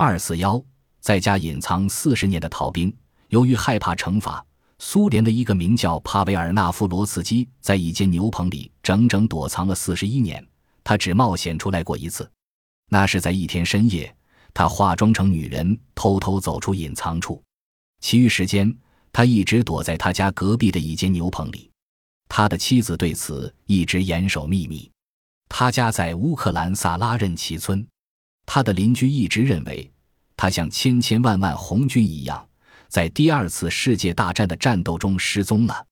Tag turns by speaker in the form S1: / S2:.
S1: 二四幺，在家隐藏四十年的逃兵，由于害怕惩罚，苏联的一个名叫帕维尔纳夫罗茨基在一间牛棚里整整躲藏了四十一年。他只冒险出来过一次，那是在一天深夜，他化妆成女人，偷偷走出隐藏处。其余时间，他一直躲在他家隔壁的一间牛棚里。他的妻子对此一直严守秘密。他家在乌克兰萨拉任奇村，他的邻居一直认为他像千千万万红军一样，在第二次世界大战的战斗中失踪了。